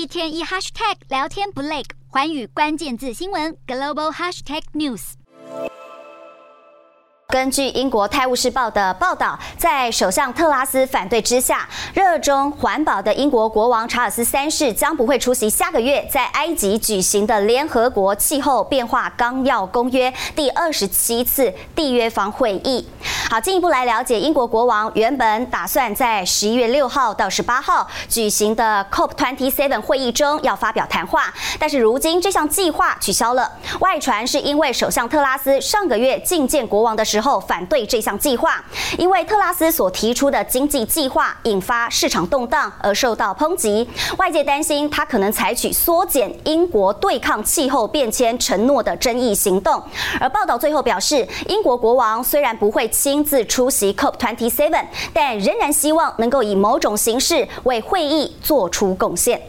一天一 hashtag 聊天不累，寰宇关键字新闻 global hashtag news。根据英国《泰晤士报》的报道，在首相特拉斯反对之下，热衷环保的英国国王查尔斯三世将不会出席下个月在埃及举行的联合国气候变化纲要公约第二十七次缔约方会议。好，进一步来了解，英国国王原本打算在十一月六号到十八号举行的 COP27 会议中要发表谈话，但是如今这项计划取消了。外传是因为首相特拉斯上个月觐见国王的时候反对这项计划，因为特拉斯所提出的经济计划引发市场动荡而受到抨击。外界担心他可能采取缩减英国对抗气候变迁承诺的争议行动。而报道最后表示，英国国王虽然不会亲自出席 COP27，但仍然希望能够以某种形式为会议做出贡献。